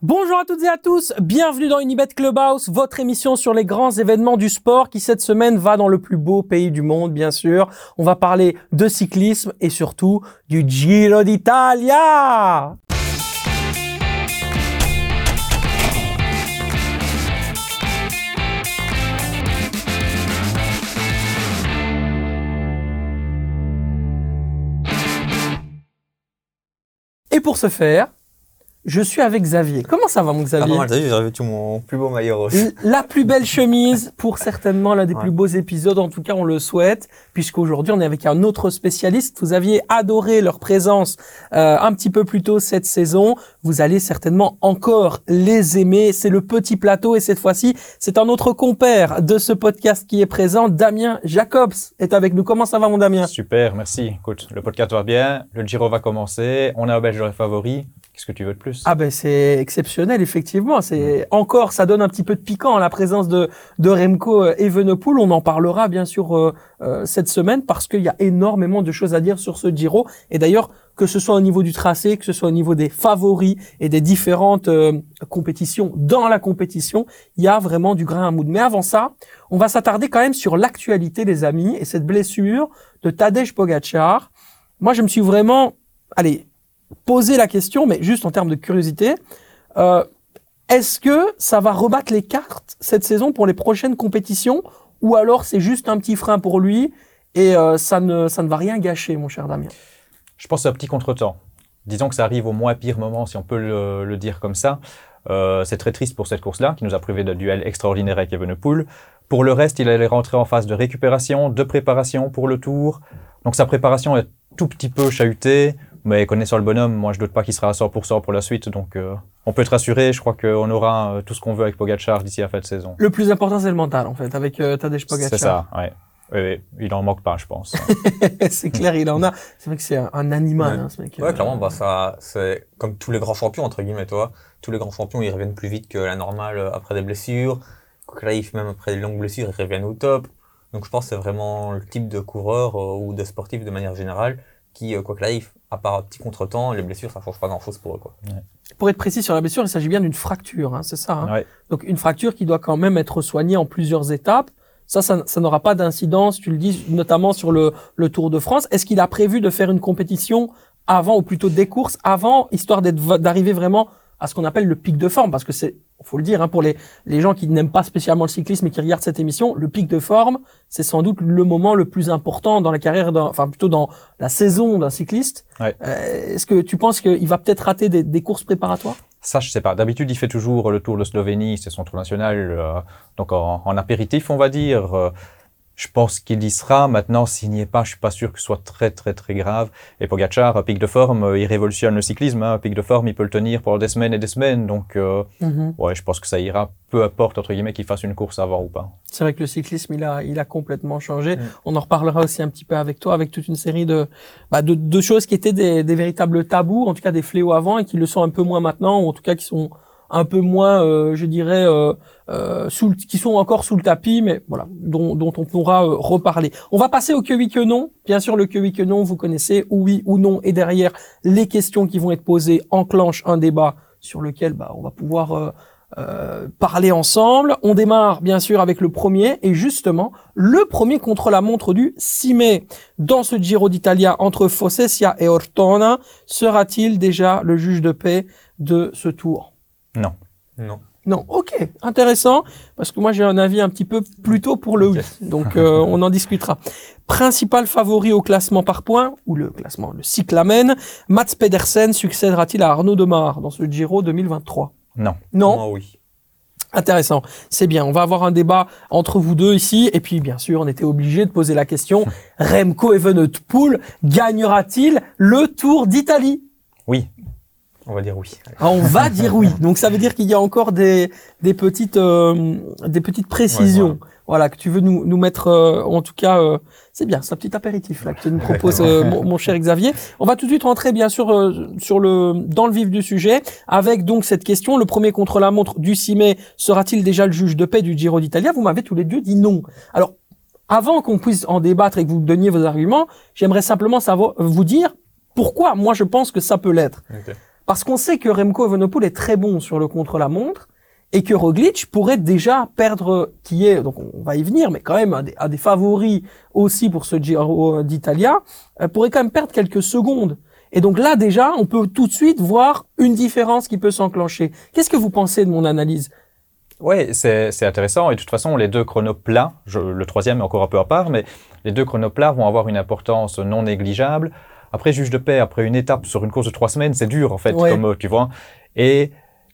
Bonjour à toutes et à tous, bienvenue dans Unibet Clubhouse, votre émission sur les grands événements du sport qui cette semaine va dans le plus beau pays du monde, bien sûr. On va parler de cyclisme et surtout du Giro d'Italia. Et pour ce faire, je suis avec Xavier. Comment ça va, mon Ah, Xavier t'as vu, j'ai revêtu mon plus beau maillot rose. La plus belle chemise pour certainement l'un des plus beaux épisodes, en tout cas on le souhaite, puisqu'aujourd'hui on est avec un autre spécialiste. Vous aviez adoré leur présence euh, un petit peu plus tôt cette saison. Vous allez certainement encore les aimer. C'est le petit plateau et cette fois-ci c'est un autre compère de ce podcast qui est présent. Damien Jacobs est avec nous. Comment ça va mon Damien? Super, merci. Écoute, le podcast va bien, le Giro va commencer, on est au Belge favori. Qu'est-ce que tu veux de plus? Ah ben c'est exceptionnel effectivement. C'est encore ça donne un petit peu de piquant à la présence de de Remco euh, Evenepoel. On en parlera bien sûr euh, euh, cette semaine parce qu'il y a énormément de choses à dire sur ce Giro. Et d'ailleurs que ce soit au niveau du tracé, que ce soit au niveau des favoris et des différentes euh, compétitions dans la compétition, il y a vraiment du grain à moudre. Mais avant ça, on va s'attarder quand même sur l'actualité les amis et cette blessure de Tadej Pogacar. Moi je me suis vraiment allez poser la question, mais juste en termes de curiosité, euh, est-ce que ça va rebattre les cartes cette saison pour les prochaines compétitions ou alors c'est juste un petit frein pour lui et euh, ça, ne, ça ne va rien gâcher, mon cher Damien? Je pense c'est un petit contretemps. Disons que ça arrive au moins pire moment, si on peut le, le dire comme ça. Euh, c'est très triste pour cette course-là, qui nous a privé d'un duel extraordinaire avec Evenepoel. Pour le reste, il allait rentrer en phase de récupération, de préparation pour le tour. Donc sa préparation est tout petit peu chahutée, mais connaissant le bonhomme, moi je doute pas qu'il sera à 100% pour la suite. Donc euh, on peut être rassuré, je crois qu'on aura euh, tout ce qu'on veut avec Pogacar d'ici la fin de saison. Le plus important, c'est le mental, en fait, avec euh, Tadej Pogacar. C'est ça, ouais. Oui, oui, il en manque pas, je pense. c'est clair, il en a. C'est vrai que c'est un, animal, Ouais. hein, ce mec. Ouais, clairement, bah, ça, c'est comme tous les grands champions, entre guillemets, toi. Tous les grands champions, ils reviennent plus vite que la normale euh, après des blessures. Life, même après des longues blessures, ils reviennent au top. Donc, je pense que c'est vraiment le type de coureur euh, ou de sportif de manière générale qui, euh, quoi que life, à part un petit contretemps, les blessures, ça change pas grand chose pour eux, quoi. Pour être précis sur la blessure, il s'agit bien d'une fracture, hein, c'est ça. hein Ouais. Donc une fracture qui doit quand même être soignée en plusieurs étapes. Ça, ça, ça n'aura pas d'incidence, tu le dis, notamment sur le, le Tour de France. Est-ce qu'il a prévu de faire une compétition avant, ou plutôt des courses avant, histoire d'arriver vraiment à ce qu'on appelle le pic de forme? Parce que c'est, faut le dire, hein, pour les, les gens qui n'aiment pas spécialement le cyclisme et qui regardent cette émission, le pic de forme, c'est sans doute le moment le plus important dans la carrière, enfin plutôt dans la saison d'un cycliste. Ouais. Euh, Est-ce que tu penses qu'il va peut-être rater des, des courses préparatoires? Ça, je sais pas. D'habitude, il fait toujours le Tour de Slovénie, c'est son tour national, euh, donc en, en apéritif, on va dire. Euh, je pense qu'il y sera. Maintenant, s'il n'y est pas, je suis pas sûr que ce soit très, très, très grave. Et Pogacar, à pic de forme, euh, il révolutionne le cyclisme. Hein. À pic de forme, il peut le tenir pendant des semaines et des semaines. Donc, euh, ouais, je pense que ça ira. Peu importe, entre guillemets, qu'il fasse une course avant ou pas. C'est vrai que le cyclisme, il a, il a complètement changé. Mm. On en reparlera aussi un petit peu avec toi, avec toute une série de, bah, de, de choses qui étaient des, des véritables tabous, en tout cas des fléaux avant, et qui le sont un peu moins maintenant, ou en tout cas qui sont un peu moins, euh, je dirais, euh, euh, sous le- qui sont encore sous le tapis, mais voilà, dont, on pourra euh, reparler. On va passer au que oui que non. Bien sûr, le que oui que non, vous connaissez, ou oui ou non, et derrière les questions qui vont être posées enclenchent un débat sur lequel bah, on va pouvoir euh, euh, parler ensemble. On démarre bien sûr avec le premier et justement le premier contre la montre du 6 mai dans ce Giro d'Italia entre Fossessia et Ortona sera-t-il déjà le juge de paix de ce tour? Non. Non. Non, ok, intéressant parce que moi j'ai un avis un petit peu plutôt pour le oui, donc euh, on en discutera. Principal favori au classement par points ou le classement, le cyclamen, Mats Pedersen succédera-t-il à Arnaud Demar dans ce Giro 2023 Non. Non? Moi, oui. Intéressant. C'est bien. On va avoir un débat entre vous deux ici. Et puis, bien sûr, on était obligé de poser la question. Remco Evenepoel gagnera-t-il le Tour d'Italie? Oui. On va dire oui. Ah, on va dire oui. Donc, ça veut dire qu'il y a encore des, des petites, euh, des petites précisions. voilà. que tu veux nous, nous mettre, euh, en tout cas, euh, c'est bien, c'est un petit apéritif là que tu nous proposes, euh, mon, mon cher Xavier. On va tout de suite rentrer bien sûr euh, sur le dans le vif du sujet avec donc cette question. Le premier contre la montre du 6 mai sera-t-il déjà le juge de paix du Giro d'Italia? Vous m'avez tous les deux dit non. Alors, avant qu'on puisse en débattre et que vous donniez vos arguments, j'aimerais simplement savoir vous dire pourquoi moi je pense que ça peut l'être. Parce qu'on sait que Remco Evenepoel est très bon sur le contre-la-montre et que Roglic pourrait déjà perdre, qui est, donc on va y venir, mais quand même un des, favoris aussi pour ce Giro d'Italia, euh, pourrait quand même perdre quelques secondes. Et donc là déjà, on peut tout de suite voir une différence qui peut s'enclencher. Qu'est-ce que vous pensez de mon analyse? Oui, c'est c'est intéressant. Et de toute façon, les deux chronos plats, je- le troisième est encore un peu à part, mais les deux chronos plats vont avoir une importance non négligeable. Après, juge de paix, après une étape sur une course de trois semaines, c'est dur, en fait, Ouais. comme, euh, tu vois. Et,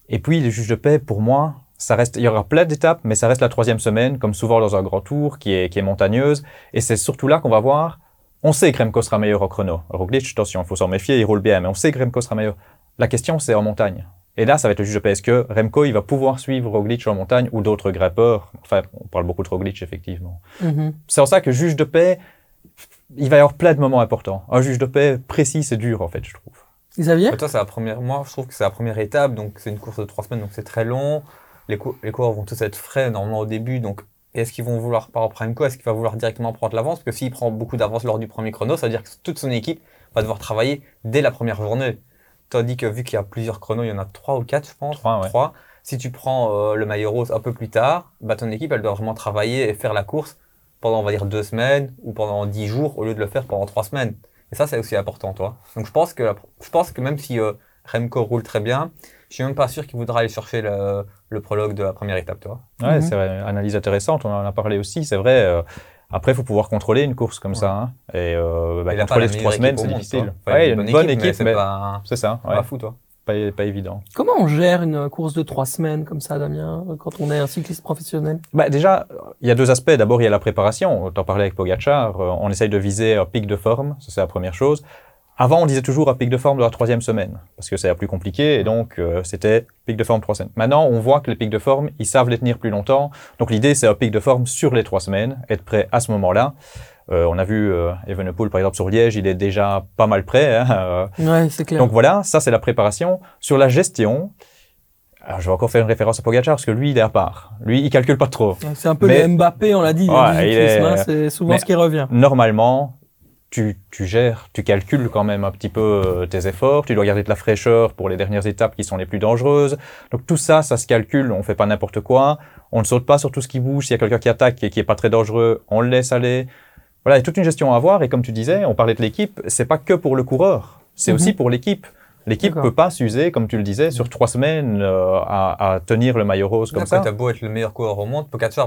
et puis, les juges de paix, pour moi, ça reste, il y aura plein d'étapes, mais ça reste la troisième semaine, comme souvent dans un grand tour, qui est, qui est montagneuse. Et c'est surtout là qu'on va voir, on sait que Remco sera meilleur au chrono. Roglic, attention, il faut s'en méfier, il roule bien, mais on sait que Remco sera meilleur. La question, c'est en montagne. Et là, ça va être le juge de paix. Est-ce que Remco, il va pouvoir suivre Roglic en montagne ou d'autres grimpeurs? Enfin, on parle beaucoup de Roglic, effectivement. C'est en ça que juge de paix, il va y avoir plein de moments importants. Un juge de paix précis, c'est dur, en fait, je trouve. Xavier Mais toi, c'est la première. Moi, je trouve que c'est la première étape, donc c'est une course de trois semaines, donc c'est très long. Les, cou- les coureurs vont tous être frais normalement au début, donc est-ce qu'ils vont vouloir par exemple Remco, est-ce qu'il va vouloir directement prendre l'avance? Parce que s'il prend beaucoup d'avance lors du premier chrono, ça veut dire que toute son équipe va devoir travailler dès la première journée. Tandis que vu qu'il y a plusieurs chronos, il y en a trois ou quatre, je pense. Trois, ouais. Trois. Si tu prends euh, le maillot rose un peu plus tard, bah, ton équipe, elle doit vraiment travailler et faire la course pendant, on va dire, deux semaines ou pendant dix jours au lieu de le faire pendant trois semaines. Et ça, c'est aussi important, toi. Donc, je pense que, je pense que même si euh, Remco roule très bien, je suis même pas sûr qu'il voudra aller chercher le, le prologue de la première étape, toi. Ouais, Mhm. c'est vrai. Analyse intéressante, on en a parlé aussi, c'est vrai. euh, après, il faut pouvoir contrôler une course comme Ouais. ça. hein. Et euh, bah, contrôler sur trois semaines, c'est difficile. Enfin, Ouais, il a une bonne équipe, mais c'est pas, ça. Ouais, pas fou, toi. Pas, pas évident. Comment on gère une course de trois semaines comme ça, Damien, quand on est un cycliste professionnel? Bah, déjà, il y a deux aspects. D'abord, il y a la préparation. T'en parlais avec Pogacar. euh, on essaye de viser un pic de forme. Ça, c'est la première chose. Avant, on disait toujours un pic de forme de la troisième semaine, parce que c'est la plus compliqué, et donc euh, c'était pic de forme trois semaines. Maintenant, on voit que les pics de forme, ils savent les tenir plus longtemps. Donc l'idée, c'est un pic de forme sur les trois semaines, être prêt à ce moment-là. Euh, on a vu euh, Evenepoel, par exemple, sur Liège, il est déjà pas mal prêt. Hein, euh, Ouais, c'est clair. donc voilà, ça c'est la préparation. Sur la gestion, alors, je vais encore faire une référence à Pogacar parce que lui, il est à part. Lui, il calcule pas trop. c'est un peu mais- le Mbappé, on l'a dit, Ouais, c'est souvent ce qui revient. Normalement, tu, tu gères, tu calcules quand même un petit peu euh, tes efforts. Tu dois garder de la fraîcheur pour les dernières étapes qui sont les plus dangereuses. Donc tout ça, ça se calcule. On fait pas n'importe quoi. On ne saute pas sur tout ce qui bouge. S'il y a quelqu'un qui attaque et qui est pas très dangereux, on le laisse aller. Voilà, il y a toute une gestion à avoir. Et comme tu disais, on parlait de l'équipe. C'est pas que pour le coureur. C'est Mhm. aussi pour l'équipe. L'équipe peut pas s'user, comme tu le disais, sur trois semaines euh, à, à tenir le maillot rose comme ça. t'as beau être le meilleur coureur au monde, Pogacar,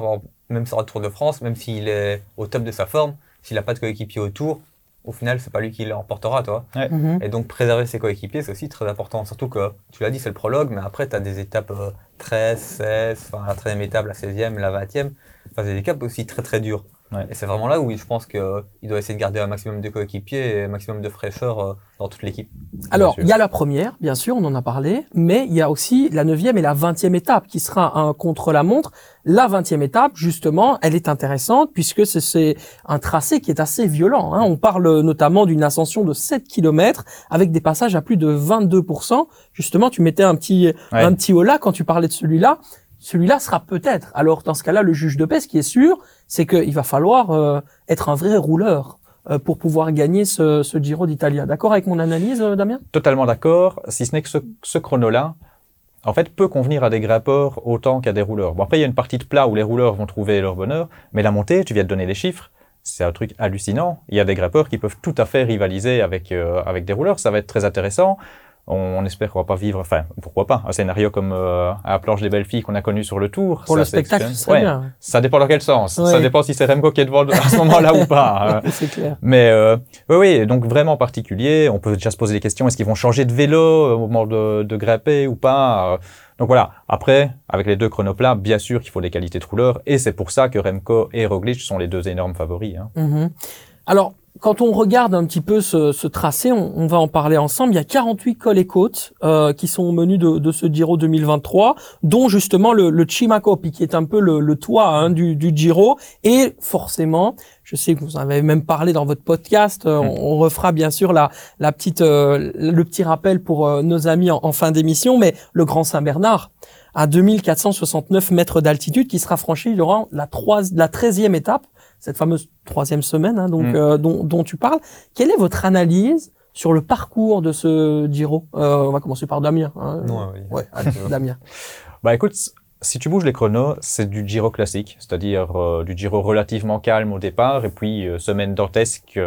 même sur le Tour de France, même s'il est au top de sa forme, s'il a pas de coéquipier autour, au final, c'est pas lui qui l'emportera, toi. Mhm. Et donc, préserver ses coéquipiers, c'est aussi très important. Surtout que, tu l'as dit, c'est le prologue, mais après, tu as des étapes euh, 13, 16, enfin, la 13e étape, la 16e, la 20e. Enfin, c'est des étapes aussi très, très dures. Ouais. Et c'est vraiment là où je pense qu'il doit essayer de garder un maximum de coéquipiers et un maximum de fraîcheur euh, dans toute l'équipe. Alors, il y a la première, bien sûr, on en a parlé, mais il y a aussi la neuvième et la vingtième étape qui sera un contre-la-montre. La vingtième étape, justement, elle est intéressante puisque c'est- un tracé qui est assez violent. hein. On parle notamment d'une ascension de 7 km avec des passages à plus de 22%. Justement, tu mettais un petit, Ouais. un petit holà quand tu parlais de celui-là. Celui-là sera peut-être. Alors, dans ce cas-là, le juge de paix, ce qui est sûr, c'est qu'il va falloir euh, être un vrai rouleur euh, pour pouvoir gagner ce, ce Giro d'Italia. D'accord avec mon analyse, euh, Damien? Totalement d'accord, si ce n'est que ce, ce chrono-là, en fait, peut convenir à des grimpeurs autant qu'à des rouleurs. Bon, après, il y a une partie de plat où les rouleurs vont trouver leur bonheur, mais la montée, tu viens de donner les chiffres, c'est un truc hallucinant. Il y a des grimpeurs qui peuvent tout à fait rivaliser avec, euh, avec des rouleurs, ça va être très intéressant. On, on espère qu'on va pas vivre, enfin, pourquoi pas, un scénario comme euh, à la planche des belles filles qu'on a connu sur le tour. Pour ça, le spectacle, Ouais, bien. Ça dépend dans quel sens. Ouais. Ça dépend si c'est Remco qui est devant à ce moment-là ou pas. Euh, C'est clair. mais euh, oui, oui, donc vraiment particulier. On peut déjà se poser des questions. Est-ce qu'ils vont changer de vélo euh, au moment de, de grimper ou pas Donc voilà. Après, avec les deux chronoplats, bien sûr qu'il faut des qualités de rouleur. Et c'est pour ça que Remco et Roglic sont les deux énormes favoris. Hein. Mhm. Alors, quand on regarde un petit peu ce, ce tracé, on, on va en parler ensemble. Il y a 48 cols et côtes euh, qui sont au menu de, de ce Giro 2023, dont justement le, le Chimacopi, qui est un peu le, le toit hein, du, du Giro. Et forcément, je sais que vous en avez même parlé dans votre podcast. euh, on, on refera bien sûr la, la petite, euh, le petit rappel pour euh, nos amis en, en fin d'émission, mais le Grand Saint-Bernard à 2469 mètres d'altitude qui sera franchi durant la, trois, la 13e étape, cette fameuse troisième semaine hein, donc, Mm. euh, dont, dont tu parles. Quelle est votre analyse sur le parcours de ce Giro? Euh, on va commencer par Damien. Hein. Oui. Ouais, allez, Damien. Bah écoute, si tu bouges les chronos, c'est du Giro classique, c'est-à-dire euh, du Giro relativement calme au départ, et puis euh, semaine dantesque.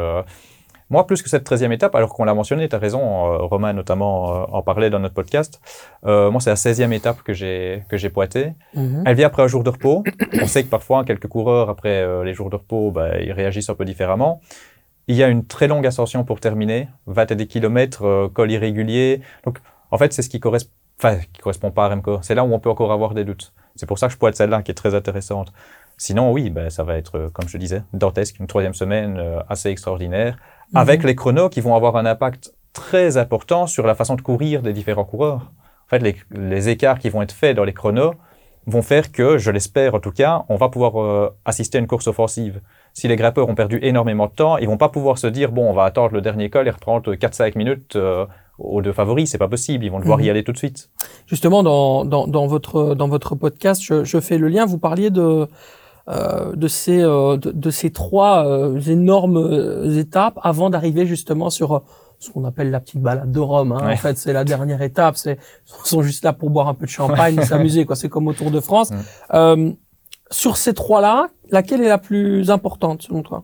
Moi, plus que cette 13e étape, alors qu'on l'a mentionné, tu as raison, euh, Romain notamment euh, en parlait dans notre podcast, euh, moi c'est la 16e étape que j'ai que j'ai pointée. Mhm. Elle vient après un jour de repos. On sait que parfois, quelques coureurs, après euh, les jours de repos, bah, ils réagissent un peu différemment. Il y a une très longue ascension pour terminer, 20 et des kilomètres, euh, col irrégulier. Donc, en fait, c'est ce qui correspond, enfin, qui correspond pas à Remco. C'est là où on peut encore avoir des doutes. C'est pour ça que je pointe celle-là, qui est très intéressante. Sinon, oui, ben, ça va être, comme je disais, dantesque, une troisième semaine euh, assez extraordinaire, avec les chronos qui vont avoir un impact très important sur la façon de courir des différents coureurs. En fait, les, les écarts qui vont être faits dans les chronos vont faire que, je l'espère en tout cas, on va pouvoir euh, assister à une course offensive. Si les grimpeurs ont perdu énormément de temps, ils vont pas pouvoir se dire bon, on va attendre le dernier col et reprendre 4-5 minutes euh, aux deux favoris. C'est pas possible. Ils vont devoir Mhm. y aller tout de suite. Justement, dans, dans, dans, votre, dans votre podcast, je, je fais le lien. Vous parliez de, euh, de, ces, euh, de, de ces trois euh, énormes euh, étapes avant d'arriver justement sur euh, ce qu'on appelle la petite balade de Rome. Hein. Ouais. En fait, c'est la dernière étape. C'est, ils sont juste là pour boire un peu de champagne et s'amuser. quoi. C'est comme au Tour de France. Sur ces trois-là, laquelle est la plus importante selon toi?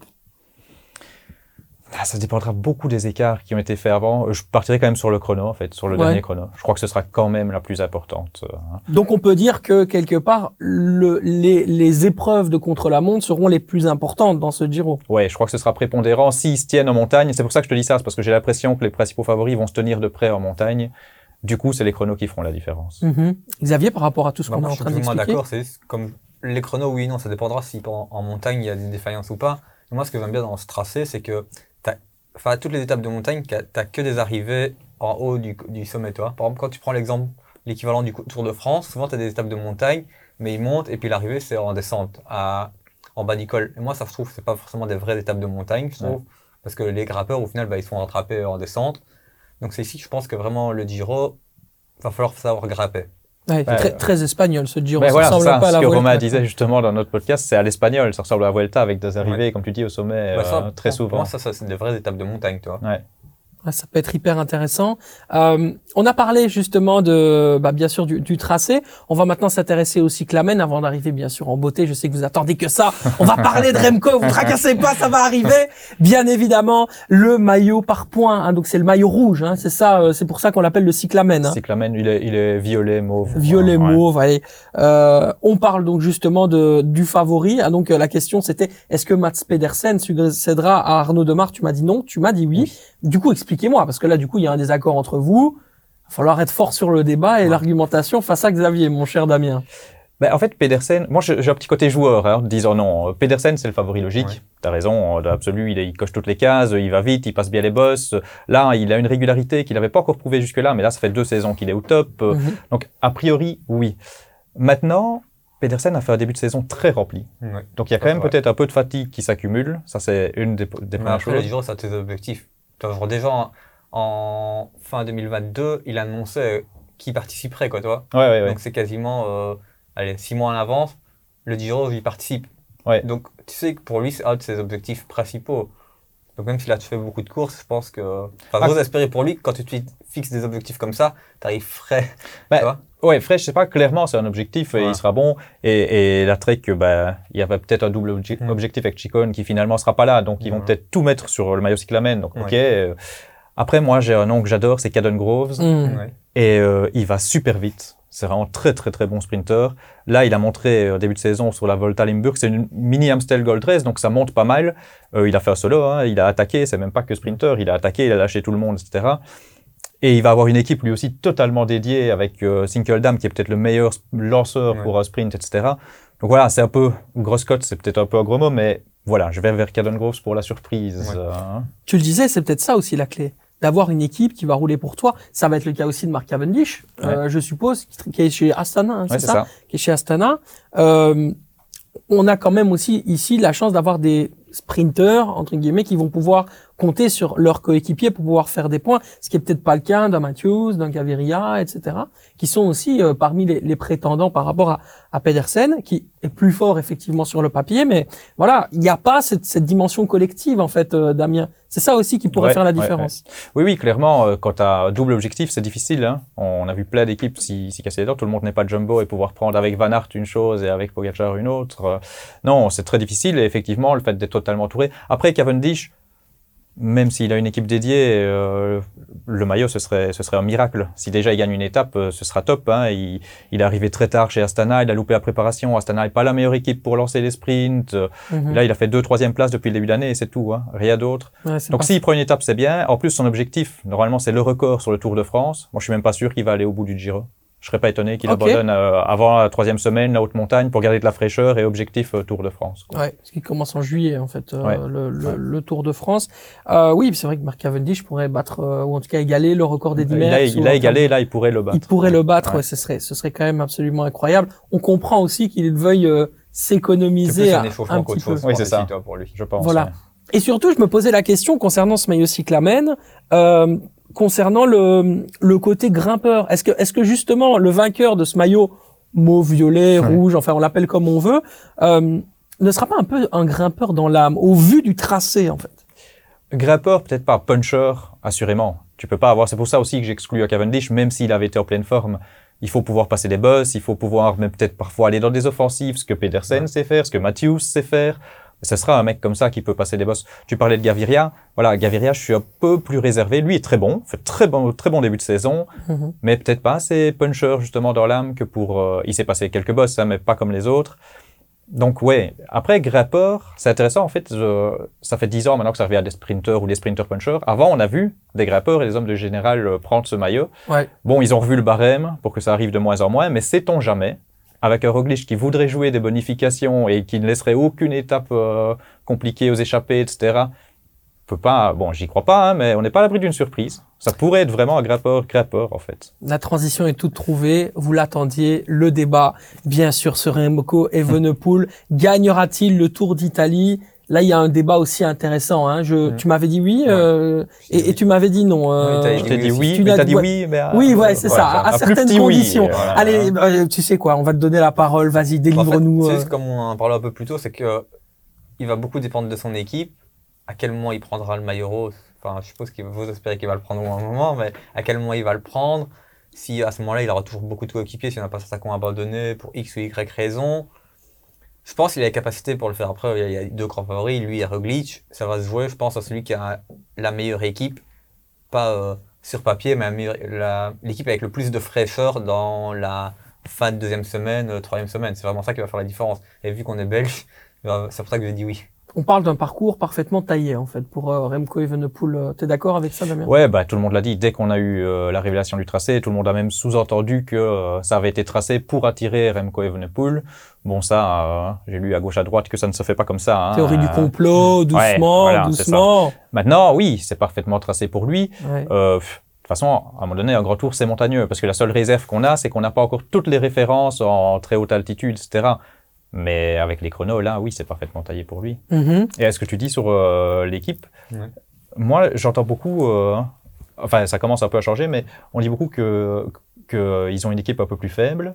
Ça dépendra beaucoup des écarts qui ont été faits avant. Je partirai quand même sur le chrono, en fait, sur le Ouais. dernier chrono. Je crois que ce sera quand même la plus importante. euh, hein. Donc on peut dire que quelque part, le, les, les épreuves de contre-la-montre seront les plus importantes dans ce Giro. Ouais, je crois que ce sera prépondérant s'ils se tiennent en montagne. C'est pour ça que je te dis ça, c'est parce que j'ai l'impression que les principaux favoris vont se tenir de près en montagne. Du coup, c'est les chronos qui feront la différence. Mhm. Xavier, par rapport à tout ce Bah, qu'on est en je suis train d'expliquer. d'accord, c'est juste comme les chronos, oui, non, ça dépendra si en, en montagne il y a des défaillances ou pas. Moi, ce que j'aime bien dans ce tracé, c'est que enfin, à toutes les étapes de montagne, tu n'as que des arrivées en haut du, du sommet, toi. Par exemple, quand tu prends l'exemple, l'équivalent du Tour de France, souvent tu as des étapes de montagne, mais ils montent et puis l'arrivée, c'est en descente, à, en bas du col. Et moi, ça, je trouve, c'est pas forcément des vraies étapes de montagne, je trouve, parce que les grimpeurs, au final, bah, ils sont rattrapés en descente. Donc, c'est ici que je pense que vraiment le Giro, va falloir savoir grimper. Ouais, Ouais, très, très espagnol ce Giro. Ben ça voilà, ressemble ça. pas à la Ce que Vuelta. Romain disait justement dans notre podcast, c'est à l'espagnol. Ça ressemble à la Vuelta avec des arrivées, comme tu dis, au sommet Bah, ça, euh, très pour- souvent. Pour moi, ça, ça c'est des vraies étapes de montagne, toi. Ouais, ça peut être hyper intéressant. Euh, on a parlé justement de, bah, bien sûr, du, du tracé. On va maintenant s'intéresser au cyclamen avant d'arriver, bien sûr, en beauté. Je sais que vous attendez que ça. On va parler de Remco. Vous tracassez pas, ça va arriver. Bien évidemment, le maillot par points. Hein, donc c'est le maillot rouge. Hein, c'est ça. euh, c'est pour ça qu'on l'appelle le cyclamen. Hein. Cyclamen, il est, il est violet, mauve. Violet Ouais. mauve, allez. Euh, on parle donc justement de, du favori. Ah, donc euh, la question c'était est-ce que Mats Pedersen succédera à Arnaud Demar? Tu m'as dit non, tu m'as dit oui. Du coup, expliquez-moi parce que là, du coup, il y a un désaccord entre vous. Il va falloir être fort sur le débat et l'argumentation face à Xavier, mon cher Damien. Ben, en fait, Pedersen, moi j'ai un petit côté joueur, hein, disant non. Pedersen, c'est le favori logique. Ouais. T'as raison, dans l'absolu, il, il coche toutes les cases, il va vite, il passe bien les bosses. Là, il a une régularité qu'il n'avait pas encore prouvé jusque-là, mais là, ça fait deux saisons qu'il est au top. Euh, Mhm. Donc, a priori, oui. Maintenant, Pedersen a fait un début de saison très rempli. Ouais. Donc, il y a quand même c'est peut-être un peu de fatigue qui s'accumule. Ça, c'est une des, des premières choses. Ça a tes objectifs. Genre, déjà, en, en fin 2022, il annonçait qui participerait, quoi, toi. Ouais, ouais, ouais. Donc, c'est quasiment, euh, allez, six mois en avance. Le Giro, il participe. Ouais. Donc, tu sais que pour lui, c'est un de ses objectifs principaux. Donc, même s'il a fait beaucoup de courses, je pense que. Enfin, Ah. j'ose espérer pour lui que quand tu te fixes des objectifs comme ça, t'arrives frais. Bah, tu vois Ouais, Fresh, je sais pas, clairement, c'est un objectif et Ouais. il sera bon. Et, et la Trek, bah, il y avait peut-être un double obje- Mm. objectif avec Chicone qui finalement sera pas là. Donc, ils vont Ouais. peut-être tout mettre sur le maillot cyclamen. Donc, Ouais. ok. euh. Après, moi, j'ai un nom que j'adore, c'est Caden Groves. Ouais. Et euh, il va super vite. C'est vraiment très, très, très bon sprinter. Là, il a montré au début de saison sur la Volta Limburg, c'est une mini Amstel Gold Race, donc ça monte pas mal. Euh, il a fait un solo, hein, il a attaqué, c'est même pas que sprinter, il a attaqué, il a lâché tout le monde, etc. Et il va avoir une équipe lui aussi totalement dédiée avec euh, Sinkeldam qui est peut-être le meilleur lanceur Ouais. pour un sprint, etc. Donc voilà, c'est un peu grosse cote, c'est peut-être un peu un gros mot, mais voilà, je vais vers Caden Groves pour la surprise. Ouais. euh, hein. Tu le disais, c'est peut-être ça aussi la clé. D'avoir une équipe qui va rouler pour toi. Ça va être le cas aussi de Mark Cavendish, euh, je suppose, qui, est chez Astana, hein, c'est ça. qui est chez Astana. Euh, on a quand même aussi ici la chance d'avoir des sprinteurs entre guillemets qui vont pouvoir compter sur leurs coéquipiers pour pouvoir faire des points, ce qui est peut-être pas le cas d'un Matthews, d'un Gaviria, etc., qui sont aussi euh, parmi les, les, prétendants par rapport à, à Pedersen, qui est plus fort effectivement sur le papier, mais voilà, il n'y a pas cette, cette, dimension collective en fait, euh, Damien. C'est ça aussi qui pourrait faire la différence. Oui, oui, clairement, euh, quand tu as double objectif, c'est difficile. Hein. On a vu plein d'équipes s'y si, casser les dents. Tout le monde n'est pas jumbo et pouvoir prendre avec Van Aert une chose et avec Pogacar une autre. non, c'est très difficile. Et effectivement, le fait d'être totalement entouré. Après, Cavendish, même s'il a une équipe dédiée, euh, le maillot, ce serait, ce serait un miracle. Si déjà il gagne une étape, euh, ce sera top. Hein. Il, il, est arrivé très tard chez Astana, il a loupé la préparation. Astana n'est pas la meilleure équipe pour lancer les sprints. Mhm. Là, il a fait deux, troisième place depuis le début de l'année et c'est tout. Hein. Rien d'autre. Donc s'il prend une étape, c'est bien. En plus, son objectif, normalement, c'est le record sur le Tour de France. Moi, je suis même pas sûr qu'il va aller au bout du Giro. Je serais pas étonné qu'il abandonne euh, avant la troisième semaine la haute montagne pour garder de la fraîcheur et objectif euh, Tour de France. Quoi. Ouais, parce qu'il commence en juillet en fait euh, le, le, le, Tour de France. oui, c'est vrai que Mark Cavendish pourrait battre ou en tout cas égaler le record des 10 mètres. Il a, égalé, là il pourrait le battre. Il pourrait le battre, ouais. ce serait ce serait quand même absolument incroyable. On comprend aussi qu'il veuille s'économiser un, un petit peu. Oui, c'est ça pour lui, je pense. Voilà. Et surtout, je me posais la question concernant ce maillot cyclamen. Euh, concernant le, le côté grimpeur. Est-ce que, est-ce que justement le vainqueur de ce maillot mauve, violet, rouge, enfin on l'appelle comme on veut, euh, ne sera pas un peu un grimpeur dans l'âme au vu du tracé en fait? Grimpeur, peut-être pas. Puncher, assurément. Tu peux pas avoir. C'est pour ça aussi que j'exclus à Cavendish, même s'il avait été en pleine forme. Il faut pouvoir passer des bosses, il faut pouvoir même peut-être parfois aller dans des offensives, ce que Pedersen sait faire, ce que Matthews sait faire ce sera un mec comme ça qui peut passer des boss. Tu parlais de Gaviria. Voilà, Gaviria, je suis un peu plus réservé. Lui est très bon, fait très bon, très bon début de saison, mhm. mais peut-être pas assez puncher justement dans l'âme que pour. Euh, il s'est passé quelques boss, hein, mais pas comme les autres. Donc ouais. Après grappeur, c'est intéressant en fait. ça fait dix ans maintenant que ça revient à des sprinters ou des sprinter punchers. Avant, on a vu des grappeurs et des hommes de général euh, prendre ce maillot. Ouais. Bon, ils ont revu le barème pour que ça arrive de moins en moins, mais sait-on jamais avec un Roglic qui voudrait jouer des bonifications et qui ne laisserait aucune étape euh, compliquée aux échappées, etc., peut pas, bon, j'y crois pas, hein, mais on n'est pas à l'abri d'une surprise. Ça pourrait être vraiment un grappeur, grappeur, en fait. La transition est toute trouvée. Vous l'attendiez. Le débat, bien sûr, sur Remco Evenepoel. Gagnera-t-il le Tour d'Italie? Là, il y a un débat aussi intéressant. Hein. Je, Tu m'avais dit oui, euh, et, et, tu m'avais dit non. Euh, oui, je t'ai dit oui, tu mais t'as dit oui, mais oui, ouais, c'est ça, à, certaines conditions. Allez, euh, tu sais quoi, on va te donner la parole. Vas-y, délivre-nous. En fait, euh... comme on en parlait un peu plus tôt, c'est que il va beaucoup dépendre de son équipe. À quel moment il prendra le maillot rose Enfin, je suppose qu'il vous espérez qu'il va le prendre au un moment, mais à quel moment il va le prendre Si à ce moment-là, il aura toujours beaucoup de coéquipiers, s'il n'a pas certains qui ont abandonné pour X ou Y raison je pense qu'il a la capacité pour le faire. Après, il y a deux grands favoris, lui et Roglic. Ça va se jouer, je pense, à celui qui a la meilleure équipe. Pas euh, sur papier, mais l'équipe avec le plus de fraîcheur dans la fin de deuxième semaine, euh, troisième semaine. C'est vraiment ça qui va faire la différence. Et vu qu'on est belge, c'est pour ça que j'ai dit oui on parle d'un parcours parfaitement taillé en fait pour euh, Remco Evenepoel. Euh, t'es d'accord avec ça, Damien? Ouais, bah tout le monde l'a dit. Dès qu'on a eu euh, la révélation du tracé, tout le monde a même sous-entendu que ça avait été tracé pour attirer Remco Evenepoel. Bon, ça, j'ai lu à gauche à droite que ça ne se fait pas comme ça. Hein. Théorie du complot, doucement, doucement. Maintenant, oui, c'est parfaitement tracé pour lui. de toute façon, à un moment donné, un grand tour, c'est montagneux, parce que la seule réserve qu'on a, c'est qu'on n'a pas encore toutes les références en très haute altitude, etc. Mais avec les chronos, là, oui, c'est parfaitement taillé pour lui. Mm-hmm. Et est-ce que tu dis sur euh, l'équipe? Moi, j'entends beaucoup. Euh, enfin, ça commence un peu à changer, mais on dit beaucoup que qu'ils ont une équipe un peu plus faible.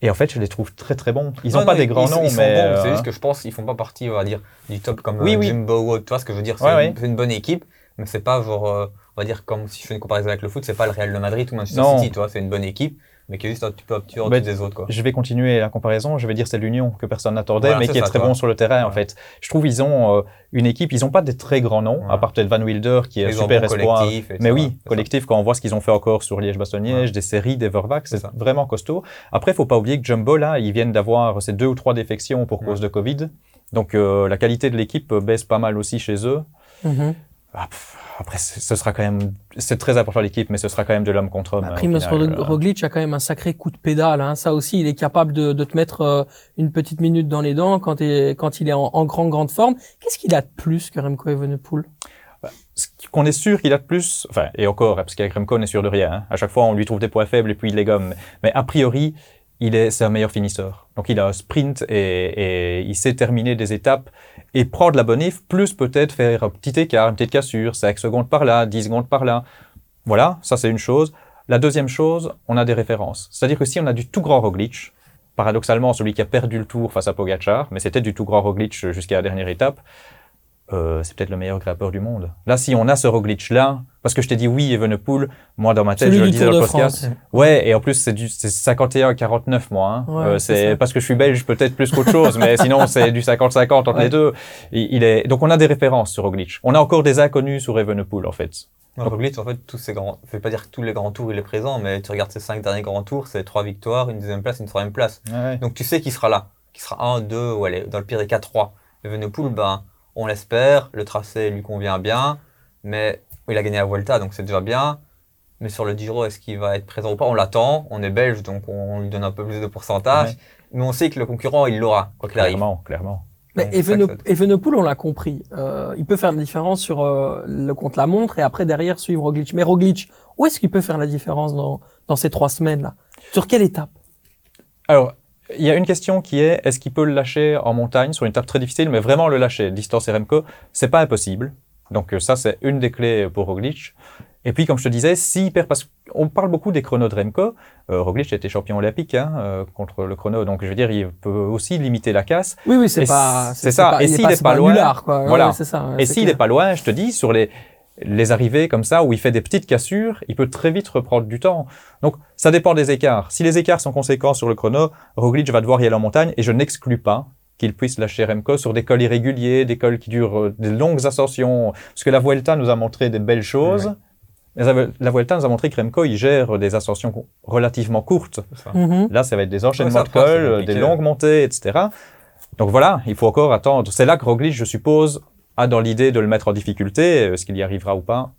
Et en fait, je les trouve très très bons. Ils n'ont pas des grands noms, ils mais bons. c'est juste que je pense qu'ils font pas partie, on va dire, du top comme oui, euh, Jimbo Tu vois ce que je veux dire? C'est une, bonne équipe, mais c'est pas genre, on va dire comme si je fais une comparaison avec le foot, c'est pas le Real de Madrid ou Manchester City, tu vois. C'est une bonne équipe mais qui est juste un petit peu petit bah, des autres. Quoi. Je vais continuer la comparaison. Je vais dire c'est l'Union que personne n'attendait, mais qui est très bon sur le terrain en fait. Je trouve ils ont euh, une équipe. Ils n'ont pas des très grands noms, à part peut-être Van Wilder qui est un super espoir. Mais oui, collectif quand on voit ce qu'ils ont fait encore sur Liège-Bastogne-Liège, des séries, des Vervax, c'est vraiment costaud. Après, faut pas oublier que Jumbo là, ils viennent d'avoir ces deux ou trois défections pour cause de Covid. Donc euh, la qualité de l'équipe baisse pas mal aussi chez eux. Ah, après, ce sera quand même, c'est très important l'équipe, mais ce sera quand même de l'homme contre homme. Après, euh, Roglic a quand même un sacré coup de pédale. Hein. Ça aussi, il est capable de, de te mettre euh, une petite minute dans les dents quand, quand il est en, en grande grande forme. Qu'est-ce qu'il a de plus que Remco Evenepoel? Bah, ce qu'on est sûr qu'il a de plus, enfin, et encore, parce qu'avec Remco, on est sûr de rien. Hein. À chaque fois, on lui trouve des points faibles et puis il les gomme. Mais a priori, il est, c'est un meilleur finisseur. Donc il a un sprint et, il sait terminer des étapes et prendre la bonif, plus peut-être faire un petit écart, une petite cassure, 5 secondes par là, 10 secondes par là. Voilà, ça c'est une chose. La deuxième chose, on a des références. C'est-à-dire que si on a du tout grand Roglic, paradoxalement celui qui a perdu le tour face à Pogacar, mais c'était du tout grand Roglic jusqu'à la dernière étape, euh, c'est peut-être le meilleur grimpeur du monde. Là, si on a ce Roglic-là, parce que je t'ai dit oui, Evenepoel, moi dans ma tête, Celui je le disais dans le podcast. Ouais, et en plus, c'est du c'est 51-49, moi. Hein. Ouais, Euh, c'est parce que je suis belge, peut-être plus qu'autre chose, mais sinon, c'est du 50-50 entre Ouais. les deux. Il, il est... Donc, on a des références sur Roglic. On a encore des inconnus sur Evenepoel, en fait. Non, Roglic, en fait, tous ces grands, je vais pas dire que tous les grands tours il est présent, mais tu regardes ses cinq derniers grands tours, c'est trois victoires, une deuxième place, une troisième place. Donc tu sais qu'il sera là, qu'il sera un, deux, ou allez, dans le pire des cas, trois. Evenepoel, ben, on l'espère, le tracé lui convient bien, mais il a gagné la Vuelta, donc c'est déjà bien. Mais sur le Giro, est-ce qu'il va être présent ou pas? On l'attend, on est belge, donc on lui donne un peu plus de pourcentage. Ouais. Mais on sait que le concurrent, il l'aura, quoi qu'il arrive. Clairement, clairement. Mais Evenepoel, on l'a compris. Euh, il peut faire la différence sur euh, le contre-la-montre et après derrière suivre Roglic. Mais Roglic, où est-ce qu'il peut faire la différence dans, dans ces trois semaines-là? Sur quelle étape? Alors, il y a une question qui est est-ce qu'il peut le lâcher en montagne sur une étape très difficile, mais vraiment le lâcher? Distance RMCO, c'est pas impossible. Donc euh, ça, c'est une des clés pour Roglic. Et puis, comme je te disais, s'il perd, parce qu'on parle beaucoup des chronos de Remco, euh, Roglic a été champion olympique hein, euh, contre le chrono, donc je veux dire, il peut aussi limiter la casse. Oui, oui, c'est Et pas. c'est ça. pas- Et il s'il est c'est pas un loin, quoi. Voilà. ouais, c'est ça. ouais, Et s'il clair. est pas loin, je te dis, sur les, les arrivées comme ça, où il fait des petites cassures, il peut très vite reprendre du temps. Donc, ça dépend des écarts. Si les écarts sont conséquents sur le chrono, Roglic va devoir y aller en montagne, et je n'exclus pas qu'il puisse lâcher Remco sur des cols irréguliers, des cols qui durent euh, des longues ascensions. Parce que la Vuelta nous a montré des belles choses. Mais la- La Vuelta nous a montré que Remco, il gère des ascensions relativement courtes. Mhm. Là, ça va être des enchaînements de cols, compliqué. des longues montées, etc. Donc voilà, il faut encore attendre. C'est là que Roglic, je suppose, a dans l'idée de le mettre en difficulté. Est-ce qu'il y arrivera ou pas?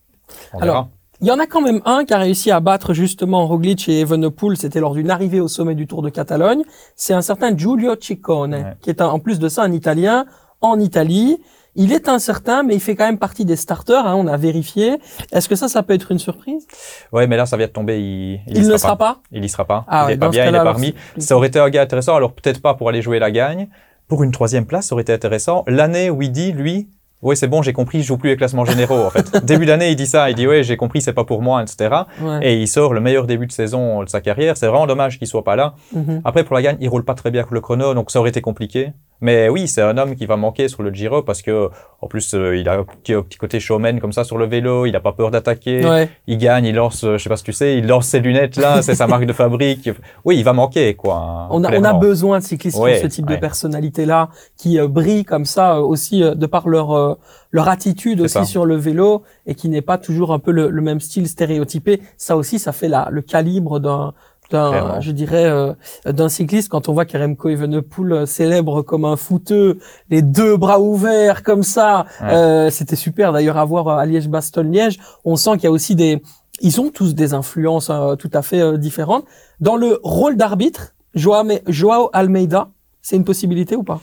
On Alors, verra. Il y en a quand même un qui a réussi à battre justement Roglic et Evenepoel. C'était lors d'une arrivée au sommet du Tour de Catalogne. C'est un certain Giulio Ciccone, Ouais. qui est un- en plus de ça un Italien en Italie. Il est incertain, mais il fait quand même partie des starters. hein, on a vérifié. Est-ce que ça, ça peut être une surprise? Ouais, mais là, ça vient de tomber. Il, Il, y ne sera pas. Il y sera pas. Ah il ouais, est pas bien, il est c'est- Ça aurait été un gars intéressant. Alors peut-être pas pour aller jouer la gagne. Pour une troisième place, ça aurait été intéressant. L'année où il dit, lui, oui, c'est bon, j'ai compris, je joue plus les classements généraux, en fait. Début d'année, il dit ça. Il dit, ouais, j'ai compris, c'est pas pour moi, etc. Ouais. Et il sort le meilleur début de saison de sa carrière. C'est vraiment dommage qu'il soit pas là. Mhm. Après, pour la gagne, il roule pas très bien avec le chrono, donc ça aurait été compliqué. Mais oui, c'est un homme qui va manquer sur le Giro parce que, en plus, euh, il a un petit, un petit côté showman comme ça sur le vélo. Il a pas peur d'attaquer. Ouais. Il gagne, il lance, je sais pas si tu sais, il lance ses lunettes là, c'est sa marque de fabrique. Oui, il va manquer, quoi. On a, on a clairement. besoin de cyclistes Ouais, ce type de personnalité-là, qui euh, brillent comme ça euh, aussi de par leur leur attitude aussi ça. sur le vélo et qui n'est pas toujours un peu le, le même style stéréotypé. Ça aussi, ça fait la, le calibre d'un d'un, je dirais, euh, d'un cycliste. Quand on voit qu'Aremco Evenepoel euh, célèbre comme un footeux, les deux bras ouverts comme ça, Ouais. euh, c'était super d'ailleurs à voir à Liège-Bastogne-Liège. On sent qu'il y a aussi des, ils ont tous des influences euh, tout à fait différentes. Dans le rôle d'arbitre, Joao, Joao Almeida, c'est une possibilité ou pas?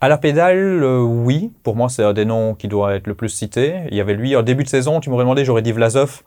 À la pédale, euh, oui. Pour moi, c'est un des noms qui doit être le plus cité. Il y avait lui, en début de saison, tu m'aurais demandé, j'aurais dit Vlasov,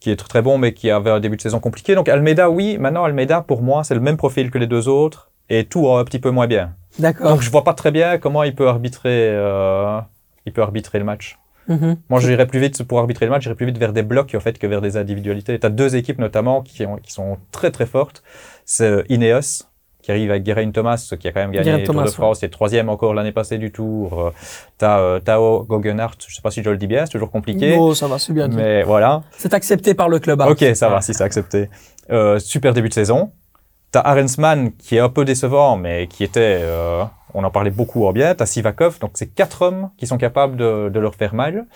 qui est très bon, mais qui avait un début de saison compliqué. Donc Almeida, oui. Maintenant, Almeida, pour moi, c'est le même profil que les deux autres, et tout un petit peu moins bien. D'accord. Donc je vois pas très bien comment il peut arbitrer, euh, il peut arbitrer le match. Mhm. Moi, j'irais plus vite pour arbitrer le match, j'irais plus vite vers des blocs en fait que vers des individualités. Tu as deux équipes notamment qui, ont- qui sont très très fortes. C'est euh, Ineos qui arrive avec Geraint Thomas qui a quand même gagné Geraint le Tour Thomas, de France, et troisième encore l'année passée du Tour. Tu as Tao Goggenhardt, je sais pas si je le dis bien, c'est toujours compliqué. Non, ça va, c'est bien. dit. mais voilà. C'est accepté par le club. hein. Ok, ça va, si c'est accepté. Euh, super début de saison. T'as Arensman qui est un peu décevant, mais qui était, euh, on en parlait beaucoup en bien. T'as Sivakov, donc c'est quatre hommes qui sont capables de, de leur faire mal.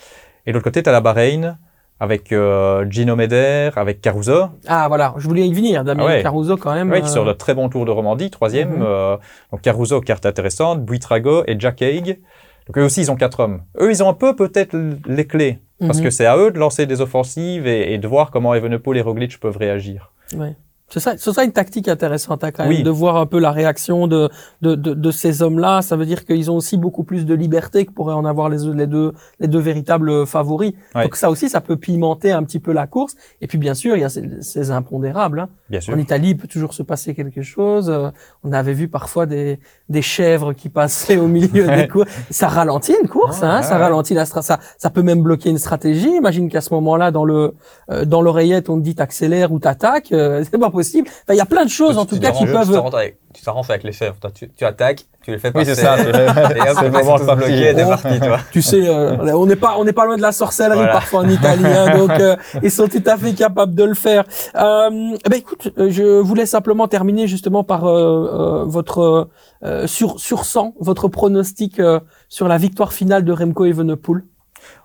Et de l'autre côté, t'as la Bahreïn avec euh, Gino Meder, avec Caruso, Ah voilà, je voulais y venir. Damien Ah ouais. Caruso quand même. qui euh, sort de très bon tour de Romandie, troisième. Mhm. euh, donc Caruso, carte intéressante, Buitrago et Jack Haig. Donc eux aussi, ils ont quatre hommes. Eux, ils ont un peu peut-être les clés, parce mhm. que c'est à eux de lancer des offensives et, et de voir comment Evenepoel et Roglic peuvent réagir. Ouais. C'est ça, c'est ça une tactique intéressante hein, quand même, Oui. de voir un peu la réaction de de, de, de ces hommes-là. Ça veut dire qu'ils ont aussi beaucoup plus de liberté que pourraient en avoir les, les deux les deux véritables favoris. Ouais. Donc ça aussi, ça peut pimenter un petit peu la course. Et puis bien sûr, il y a ces, ces impondérables. Hein. Bien sûr. En Italie, il peut toujours se passer quelque chose. Euh, on avait vu parfois des, des chèvres qui passaient au milieu Ouais. des courses. Ça ralentit une course, hein, ça ouais. ralentit la ça, ça peut même bloquer une stratégie. Imagine qu'à ce moment-là, dans le euh, dans l'oreillette, on te dit t'accélères ou t'attaques. Euh, c'est pas possible. Enfin, il y a plein de choses en tout tu cas qui Tu peuvent. t'arranges avec, tu t'arranges avec les chèvres. Toi, tu, tu attaques, tu les fais Oui, passer. c'est ça. c'est le- le moment de bloqué, t'es parti, tu vois. Tu sais, euh, on n'est pas on n'est pas loin de la sorcellerie Voilà. parfois en Italie, hein, donc euh, ils sont tout à fait capables de le faire. Euh, ben écoute, je voulais simplement terminer justement par euh, euh, votre euh, sur sur 100, votre pronostic euh, sur la victoire finale de Remco Evenepoel.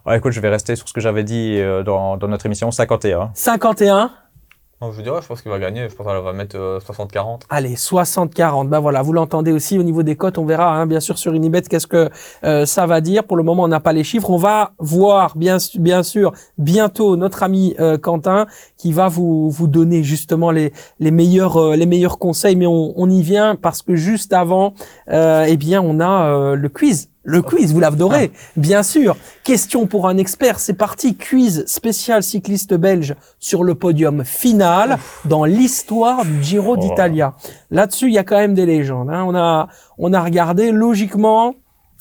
Ouais, écoute, je vais rester sur ce que j'avais dit euh, dans, dans notre émission 51. 51. Non, je dirais, je pense qu'il va gagner. Je pense qu'elle va mettre euh, 60-40. Allez, 60-40. Ben voilà, vous l'entendez aussi au niveau des cotes. On verra, hein, bien sûr, sur Unibet, qu'est-ce que euh, ça va dire. Pour le moment, on n'a pas les chiffres. On va voir, bien, sûr, bientôt notre ami euh, Quentin qui va vous donner justement les meilleurs euh, les meilleurs conseils. Mais on, on y vient parce que juste avant, eh bien, on a le quiz. Le quiz, vous l'adorez, bien sûr. Question pour un expert, c'est parti. Quiz spécial cycliste belge sur le podium final dans l'histoire du Giro Oh. d'Italia. Là-dessus, il y a quand même des légendes. hein. On a, on a regardé. Logiquement,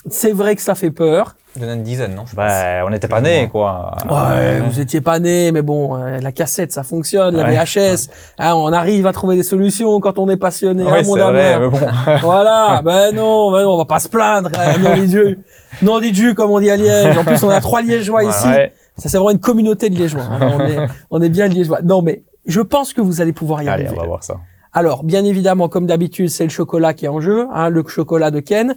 c'est vrai que ça fait peur. Il y en a une dizaine, non je pense. Bah, on n'était pas nés, quoi. Ouais, vous étiez pas né, mais bon, euh, la cassette, ça fonctionne, la Ouais. VHS. hein, on arrive à trouver des solutions quand on est passionné. Ouais, hein, c'est mon vrai, mais bon. Voilà, ben non, ben non, on va pas se plaindre. hein, non, dit Dieu. Non, dit Dieu, comme on dit à Liège. En plus, on a trois Liégeois ici. Ouais. Ça, c'est vraiment une communauté de Liégeois. hein. On, est, on est bien Liégeois. Non, mais je pense que vous allez pouvoir y Allez, arriver. on va voir ça. Alors, bien évidemment, comme d'habitude, c'est le chocolat qui est en jeu, hein, le chocolat de Ken.